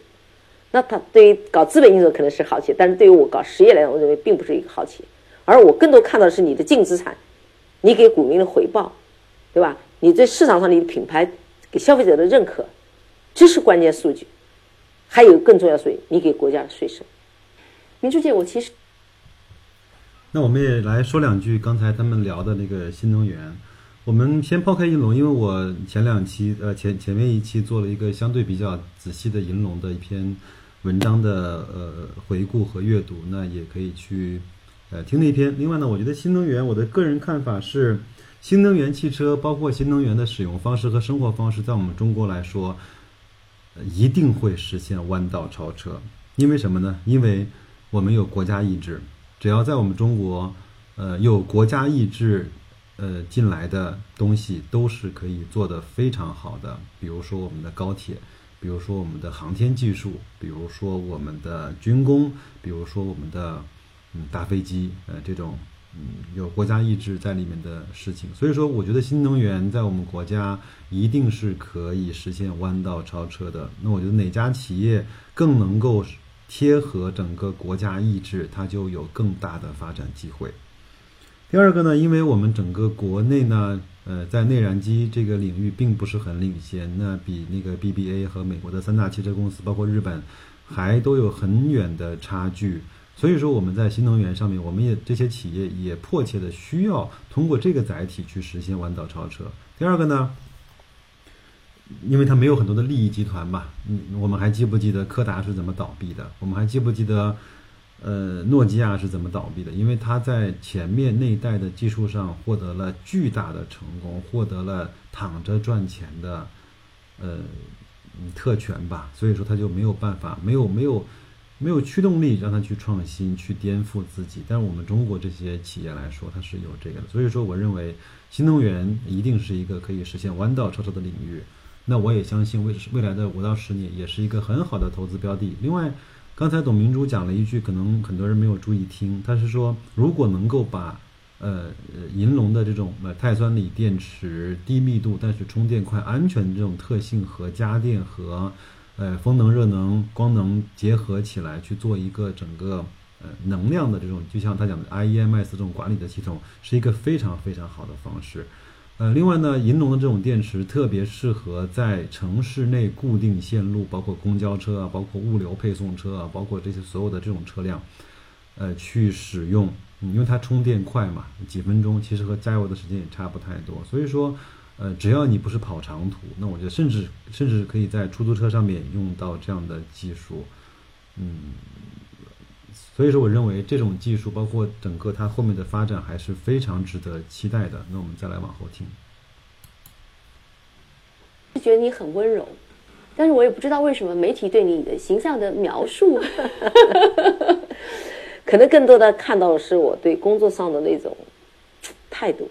那他对于搞资本运作可能是好企业，但是对于我搞实业来讲，我认为并不是一个好企业。而我更多看到的是你的净资产，你给股民的回报，对吧？你在市场上你的品牌给消费者的认可，这是关键数据。还有更重要数据，你给国家的税收。明珠姐，我其实。那我们也来说两句刚才他们聊的那个新能源。我们先抛开银龙，因为我前两期呃前前面一期做了一个相对比较仔细的银龙的一篇文章的呃回顾和阅读，那也可以去呃听那篇。另外呢，我觉得新能源，我的个人看法是，新能源汽车包括新能源的使用方式和生活方式，在我们中国来说，呃一定会实现弯道超车。因为什么呢？因为我们有国家意志。只要在我们中国，呃，有国家意志呃进来的东西都是可以做得非常好的，比如说我们的高铁，比如说我们的航天技术，比如说我们的军工，比如说我们的嗯大飞机，呃这种嗯有国家意志在里面的事情。所以说，我觉得新能源在我们国家一定是可以实现弯道超车的。那我觉得哪家企业更能够贴合整个国家意志，它就有更大的发展机会。第二个呢，因为我们整个国内呢，呃，在内燃机这个领域并不是很领先，那比那个 BBA 和美国的三大汽车公司，包括日本，还都有很远的差距。所以说，我们在新能源上面，我们也这些企业也迫切的需要通过这个载体去实现弯道超车。第二个呢，因为它没有很多的利益集团嘛，嗯，我们还记不记得柯达是怎么倒闭的？我们还记不记得？呃，诺基亚是怎么倒闭的？因为它在前面那一代的技术上获得了巨大的成功，获得了躺着赚钱的呃特权吧，所以说它就没有办法，没有没有没有驱动力让他去创新、去颠覆自己。但是我们中国这些企业来说，它是有这个的。所以说，我认为新能源一定是一个可以实现弯道超车的领域。那我也相信未未来的五到十年也是一个很好的投资标的。另外。刚才董明珠讲了一句，可能很多人没有注意听。他是说，如果能够把呃银龙的这种呃碳酸锂电池低密度但是充电快、安全这种特性和家电和呃风能、热能、光能结合起来去做一个整个呃能量的这种，就像他讲的 IEMS 这种管理的系统，是一个非常非常好的方式。呃，另外呢，银龙的这种电池特别适合在城市内固定线路，包括公交车啊，包括物流配送车啊，包括这些所有的这种车辆，呃，去使用，因为它充电快嘛，几分钟，其实和加油的时间也差不太多。所以说，呃，只要你不是跑长途，那我觉得甚至甚至可以在出租车上面用到这样的技术，嗯。所以说，我认为这种技术，包括整个它后面的发展，还是非常值得期待的。那我们再来往后听。觉得你很温柔，但是我也不知道为什么媒体对你的形象的描述，可能更多的看到的是我对工作上的那种态度，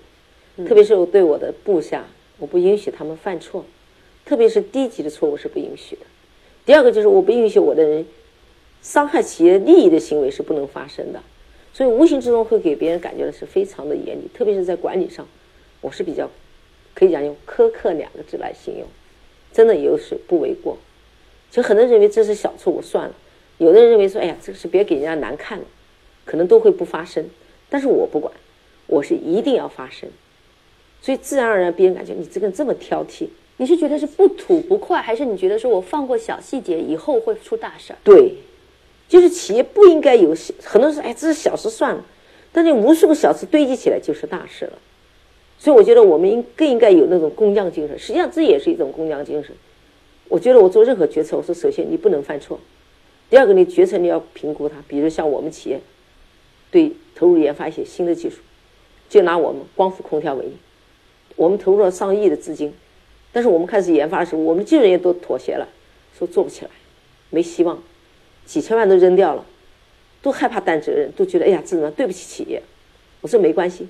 特别是我对我的部下，我不允许他们犯错，特别是低级的错误是不允许的。第二个就是我不允许我的人。伤害企业利益的行为是不能发生的，所以无形之中会给别人感觉的是非常的严厉，特别是在管理上，我是比较可以讲用苛刻两个字来形容，真的有时不为过。其实很多人认为这是小错误算了，有的人认为说，哎呀，这个是别给人家难看了，可能都会不发生。但是我不管，我是一定要发生，所以自然而然别人感觉你这个人这么挑剔，你是觉得是不吐不快，还是你觉得说我放过小细节以后会出大事儿？对。就是企业不应该有很多人说，哎，这是小事算了，但是无数个小事堆积起来就是大事了。所以我觉得我们应更应该有那种工匠精神。实际上这也是一种工匠精神。我觉得我做任何决策，我说首先你不能犯错，第二个你决策你要评估它。比如像我们企业对投入研发一些新的技术，就拿我们光伏空调为例，我们投入了上亿的资金，但是我们开始研发的时候，我们技术人员都妥协了，说做不起来，没希望。几千万都扔掉了，都害怕担责任，都觉得哎呀，这怎么对不起企业？我说没关系，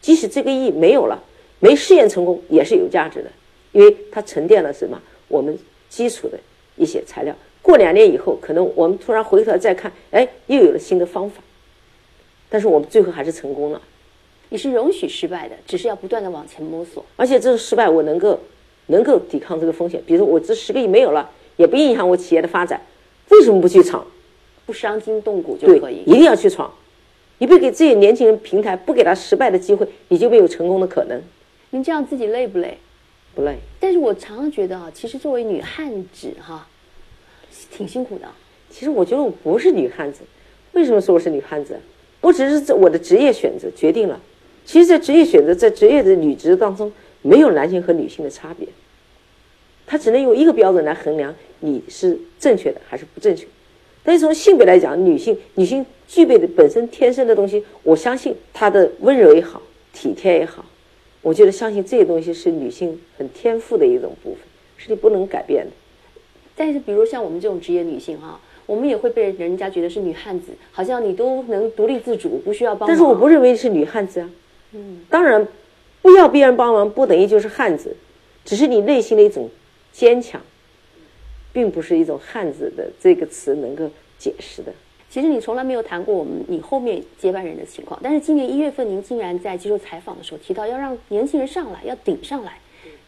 即使这个亿没有了，没试验成功也是有价值的，因为它沉淀了什么？我们基础的一些材料。过两年以后，可能我们突然回头再看，哎，又有了新的方法。但是我们最后还是成功了。你是容许失败的，只是要不断的往前摸索。而且这个失败，我能够能够抵抗这个风险。比如我这十个亿没有了，也不影响我企业的发展。为什么不去闯？不伤筋动骨就可以。一定要去闯。你不给自己年轻人平台，不给他失败的机会，你就没有成功的可能。您这样自己累不累？不累。但是我常常觉得啊，其实作为女汉子哈，挺辛苦的。其实我觉得我不是女汉子。为什么说我是女汉子？我只是我的职业选择决定了。其实，在职业选择，在职业的履职当中，没有男性和女性的差别。他只能用一个标准来衡量你是正确的还是不正确。但是从性别来讲，女性女性具备的本身天生的东西，我相信她的温柔也好，体贴也好，我觉得相信这些东西是女性很天赋的一种部分，是你不能改变的。但是，比如像我们这种职业女性哈，我们也会被人家觉得是女汉子，好像你都能独立自主，不需要帮。但是我不认为是女汉子啊。嗯，当然不要别人帮忙，不等于就是汉子，只是你内心的一种坚强，并不是一种汉子的这个词能够解释的。其实你从来没有谈过我们你后面接班人的情况，但是今年一月份您竟然在接受采访的时候提到要让年轻人上来，要顶上来，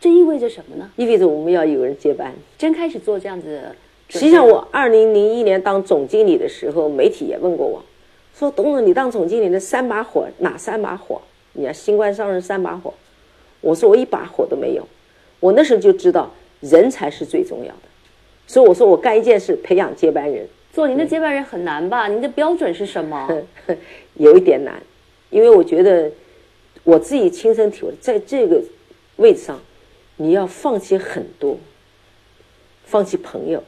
这意味着什么呢？意味着我们要有人接班。真开始做这样子的。实际上，我二零零一年当总经理的时候，媒体也问过我，说：“董总，你当总经理的三把火哪三把火？你要新官上任三把火。”我说：“我一把火都没有。”我那时候就知道人才是最重要的，所以我说我干一件事，培养接班人。做您的接班人很难吧？您的标准是什么？有一点难，因为我觉得我自己亲身体会，在这个位置上，你要放弃很多，放弃朋友，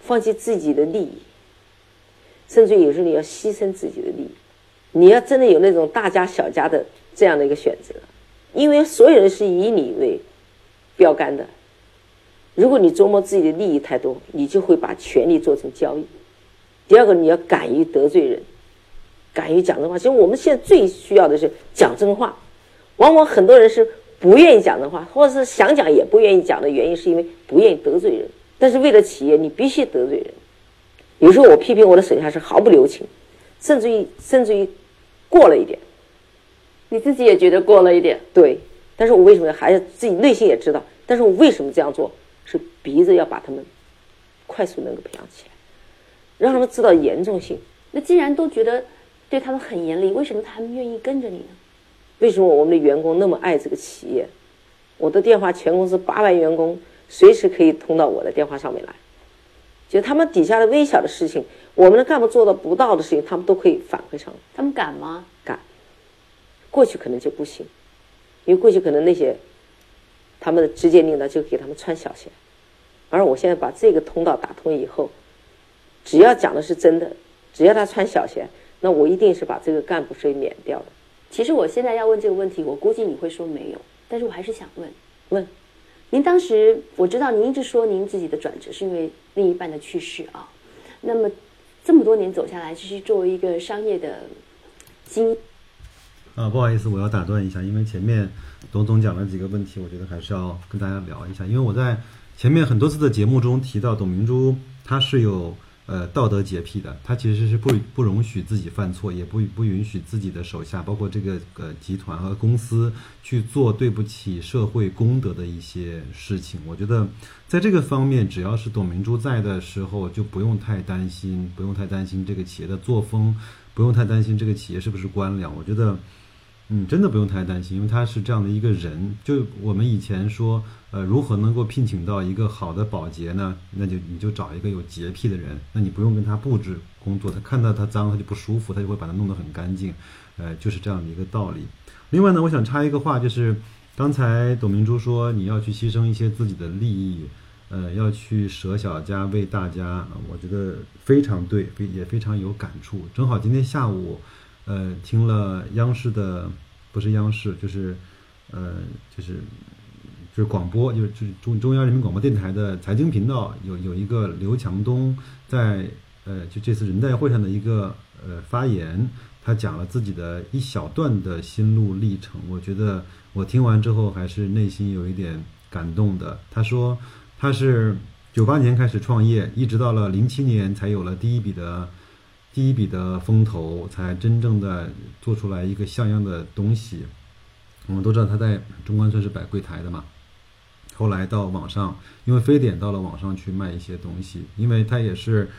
放弃自己的利益，甚至有时候你要牺牲自己的利益。你要真的有那种大家小家的这样的一个选择，因为所有人是以你为标杆的。如果你琢磨自己的利益太多，你就会把权力做成交易。第二个，你要敢于得罪人，敢于讲真话。其实我们现在最需要的是讲真话。往往很多人是不愿意讲真话，或者是想讲也不愿意讲的原因，是因为不愿意得罪人。但是为了企业，你必须得罪人。有时候我批评我的手下是毫不留情，甚至于甚至于过了一点。你自己也觉得过了一点？对。但是我为什么还是自己内心也知道？但是我为什么这样做？是逼着要把他们快速能够培养起来，让他们知道严重性。那既然都觉得对他们很严厉，为什么他们愿意跟着你呢？为什么我们的员工那么爱这个企业？我的电话，全公司八万员工随时可以通到我的电话上面来。就他们底下的微小的事情，我们的干部做到不到的事情，他们都可以反馈上来。他们敢吗？敢。过去可能就不行，因为过去可能那些。他们的直接领导就给他们穿小鞋，而我现在把这个通道打通以后，只要讲的是真的，只要他穿小鞋，那我一定是把这个干部税免掉的。其实我现在要问这个问题，我估计你会说没有，但是我还是想问问，您当时我知道您一直说您自己的转折是因为另一半的去世啊，那么这么多年走下来，其实作为一个商业的经。啊，不好意思，我要打断一下，因为前面董总讲了几个问题，我觉得还是要跟大家聊一下。因为我在前面很多次的节目中提到，董明珠她是有呃道德洁癖的，他其实是不不容许自己犯错，也不不允许自己的手下，包括这个呃集团和公司去做对不起社会公德的一些事情。我觉得在这个方面，只要是董明珠在的时候，就不用太担心，不用太担心这个企业的作风，不用太担心这个企业是不是官僚。我觉得。嗯，真的不用太担心，因为他是这样的一个人。就我们以前说，呃，如何能够聘请到一个好的保洁呢？那就你就找一个有洁癖的人，那你不用跟他布置工作，他看到他脏他就不舒服，他就会把它弄得很干净，呃，就是这样的一个道理。另外呢，我想插一个话，就是刚才董明珠说你要去牺牲一些自己的利益，呃，要去舍小家为大家，我觉得非常对，非也非常有感触。正好今天下午。呃，听了央视的，不是央视，就是，呃，就是就是广播，就是就是中中央人民广播电台的财经频道有有一个刘强东在呃就这次人代会上的一个呃发言，他讲了自己的一小段的心路历程，我觉得我听完之后还是内心有一点感动的。他说他是九八年开始创业，一直到了零七年才有了第一笔的。第一笔的风投才真正的做出来一个像样的东西。我们都知道他在中关村是摆柜台的嘛，后来到网上，因为非典到了网上去卖一些东西，因为他也是，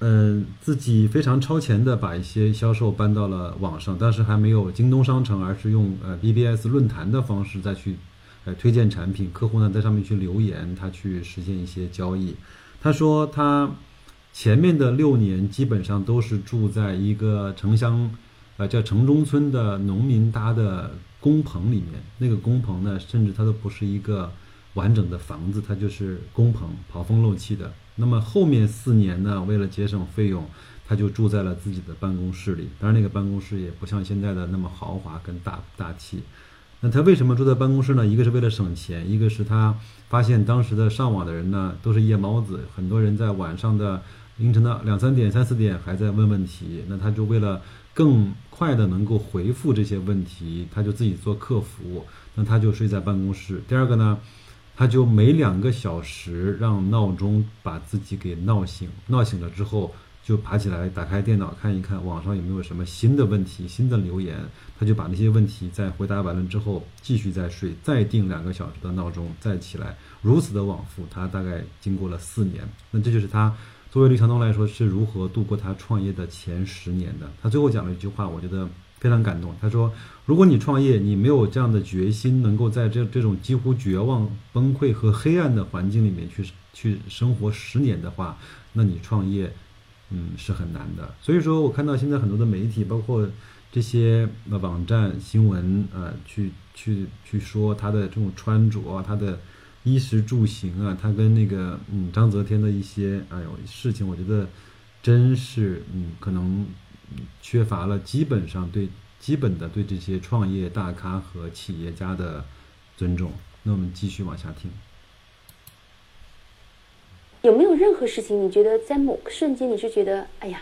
嗯，自己非常超前的把一些销售搬到了网上，当时还没有京东商城，而是用呃 BBS 论坛的方式再去呃推荐产品，客户呢在上面去留言，他去实现一些交易。他说他。前面的六年基本上都是住在一个城乡，呃，叫城中村的农民搭的工棚里面。那个工棚呢，甚至它都不是一个完整的房子，它就是工棚，跑风漏气的。那么后面四年呢，为了节省费用，他就住在了自己的办公室里。当然，那个办公室也不像现在的那么豪华跟大大气。那他为什么住在办公室呢？一个是为了省钱，一个是他发现当时的上网的人呢都是夜猫子，很多人在晚上的。凌晨的两三点、三四点还在问问题，那他就为了更快的能够回复这些问题，他就自己做客服，那他就睡在办公室。第二个呢，他就每两个小时让闹钟把自己给闹醒，闹醒了之后就爬起来，打开电脑看一看网上有没有什么新的问题、新的留言，他就把那些问题在回答完了之后继续再睡，再定两个小时的闹钟，再起来，如此的往复。他大概经过了四年，那这就是他。作为刘强东来说，是如何度过他创业的前十年的？他最后讲了一句话，我觉得非常感动。他说：“如果你创业，你没有这样的决心，能够在这这种几乎绝望、崩溃和黑暗的环境里面去去生活十年的话，那你创业，嗯，是很难的。”所以说我看到现在很多的媒体，包括这些网站新闻，呃，去去去说他的这种穿着，他的。衣食住行啊，他跟那个嗯张泽天的一些哎呦事情，我觉得真是嗯可能缺乏了基本上对基本的对这些创业大咖和企业家的尊重。那我们继续往下听。有没有任何事情，你觉得在某个瞬间你是觉得哎呀，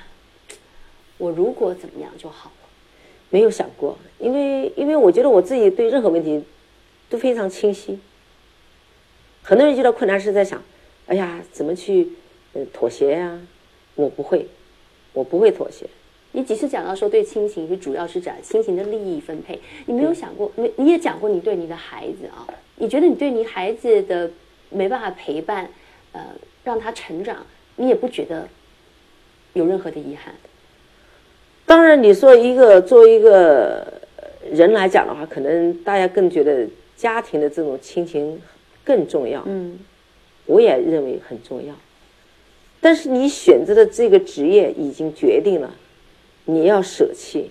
我如果怎么样就好了？没有想过，因为因为我觉得我自己对任何问题都非常清晰。很多人遇到困难是在想，哎呀，怎么去呃妥协呀？我不会，我不会妥协。你几次讲到说对亲情是主要是讲亲情的利益分配，你没有想过？没你也讲过你对你的孩子啊，你觉得你对你孩子的没办法陪伴，呃，让他成长，你也不觉得有任何的遗憾？当然，你说一个作为一个人来讲的话，可能大家更觉得家庭的这种亲情。更重要，嗯，我也认为很重要。但是你选择的这个职业已经决定了，你要舍弃，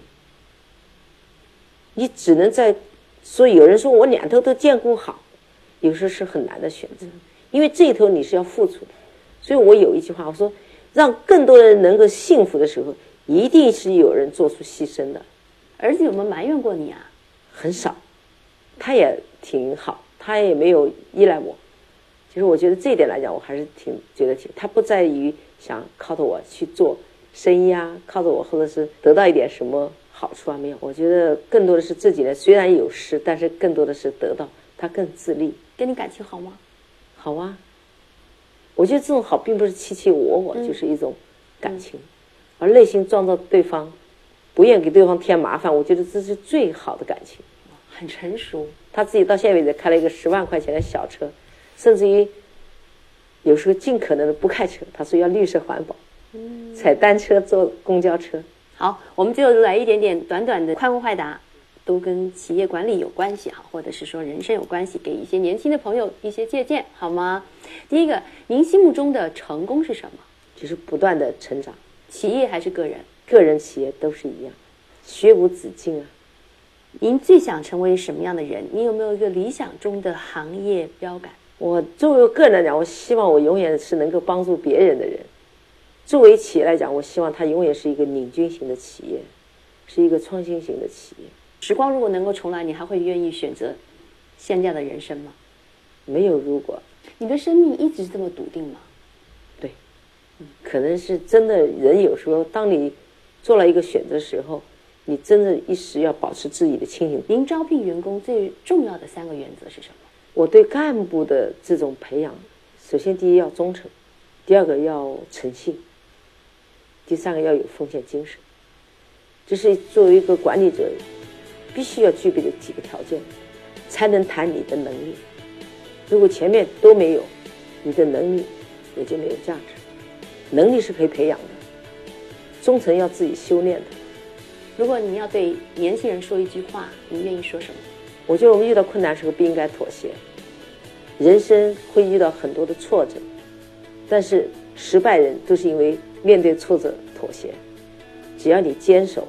你只能在。所以有人说我两头都兼顾好，有时候是很难的选择，因为这一头你是要付出的。所以我有一句话，我说，让更多人能够幸福的时候，一定是有人做出牺牲的。儿子有没有埋怨过你啊？很少，他也挺好。他也没有依赖我，其实我觉得这一点来讲，我还是挺觉得挺。他不在于想靠着我去做生意啊，靠着我或者是得到一点什么好处啊，没有。我觉得更多的是自己呢，虽然有失，但是更多的是得到。他更自立。跟你感情好吗？好啊。我觉得这种好并不是卿卿我我，就是一种感情，而内心装着对方，不愿给对方添麻烦。我觉得这是最好的感情。很成熟。他自己到现在为止开了一个十万块钱的小车，甚至于有时候尽可能的不开车。他说要绿色环保，踩单车、坐公交车。好，我们最后来一点点短短的快问快答，都跟企业管理有关系哈，或者是说人生有关系，给一些年轻的朋友一些借鉴好吗？第一个，您心目中的成功是什么？就是不断的成长，企业还是个人？个人、企业都是一样，学无止境啊。您最想成为什么样的人？你有没有一个理想中的行业标杆？我作为个人来讲，我希望我永远是能够帮助别人的人。作为企业来讲，我希望它永远是一个领军型的企业，是一个创新型的企业。时光如果能够重来，你还会愿意选择现在的人生吗？没有如果。你的生命一直这么笃定吗？对，可能是真的。人有时候，当你做了一个选择时候。你真的一时要保持自己的清醒。您招聘员工最重要的三个原则是什么？我对干部的这种培养，首先第一要忠诚，第二个要诚信，第三个要有奉献精神。这是作为一个管理者必须要具备的几个条件，才能谈你的能力。如果前面都没有，你的能力也就没有价值。能力是可以培养的，忠诚要自己修炼的。如果你要对年轻人说一句话，你愿意说什么？我觉得我们遇到困难时候不应该妥协。人生会遇到很多的挫折，但是失败人都是因为面对挫折妥协。只要你坚守，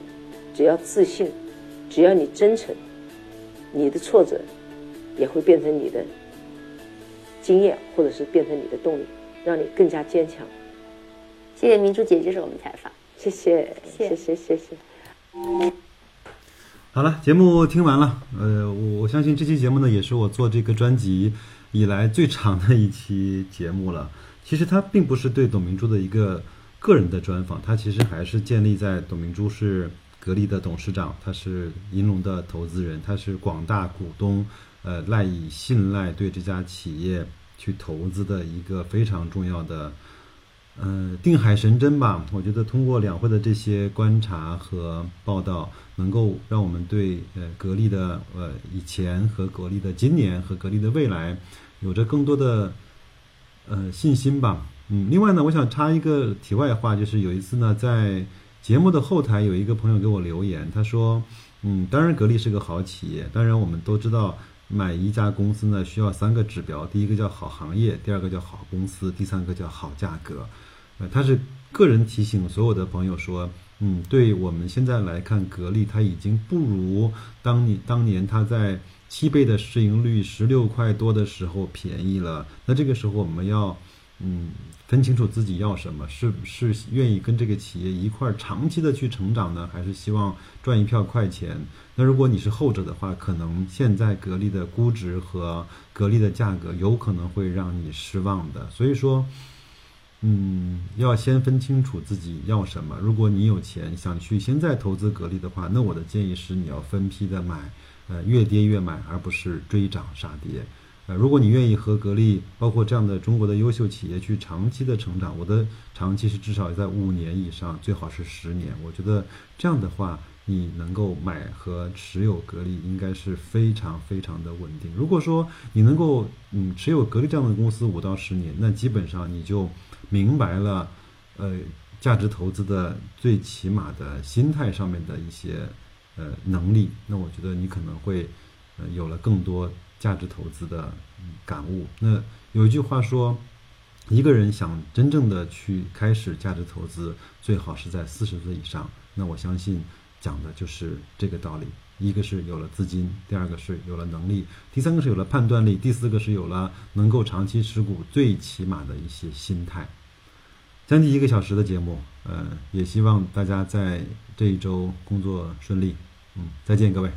只要自信，只要你真诚，你的挫折也会变成你的经验，或者是变成你的动力，让你更加坚强。谢谢明珠姐接受我们采访。谢谢，谢谢，谢谢。好了，节目听完了。呃，我相信这期节目呢，也是我做这个专辑以来最长的一期节目了。其实它并不是对董明珠的一个个人的专访，它其实还是建立在董明珠是格力的董事长，他是银龙的投资人，他是广大股东呃赖以信赖对这家企业去投资的一个非常重要的呃定海神针吧。我觉得通过两会的这些观察和报道，能够让我们对呃格力的呃以前和格力的今年和格力的未来有着更多的呃信心吧。嗯，另外呢，我想插一个题外话，就是有一次呢，在节目的后台有一个朋友给我留言，他说：“嗯，当然格力是个好企业，当然我们都知道买一家公司呢需要三个指标，第一个叫好行业，第二个叫好公司，第三个叫好价格。”呃，他是个人提醒所有的朋友说：“嗯，对我们现在来看，格力它已经不如当你当年它在七倍的市盈率、十六块多的时候便宜了。那这个时候我们要。”嗯，分清楚自己要什么，是是愿意跟这个企业一块长期的去成长呢，还是希望赚一票快钱？那如果你是后者的话，可能现在格力的估值和格力的价格有可能会让你失望的。所以说，嗯，要先分清楚自己要什么。如果你有钱想去现在投资格力的话，那我的建议是你要分批的买，呃，越跌越买，而不是追涨杀跌。呃，如果你愿意和格力，包括这样的中国的优秀企业去长期的成长，我的长期是至少在五年以上，最好是十年。我觉得这样的话，你能够买和持有格力，应该是非常非常的稳定。如果说你能够嗯持有格力这样的公司五到十年，那基本上你就明白了，呃，价值投资的最起码的心态上面的一些呃能力。那我觉得你可能会呃有了更多。价值投资的感悟。那有一句话说，一个人想真正的去开始价值投资，最好是在四十岁以上。那我相信讲的就是这个道理。一个是有了资金，第二个是有了能力，第三个是有了判断力，第四个是有了能够长期持股最起码的一些心态。将近一个小时的节目，呃，也希望大家在这一周工作顺利。嗯，再见各位。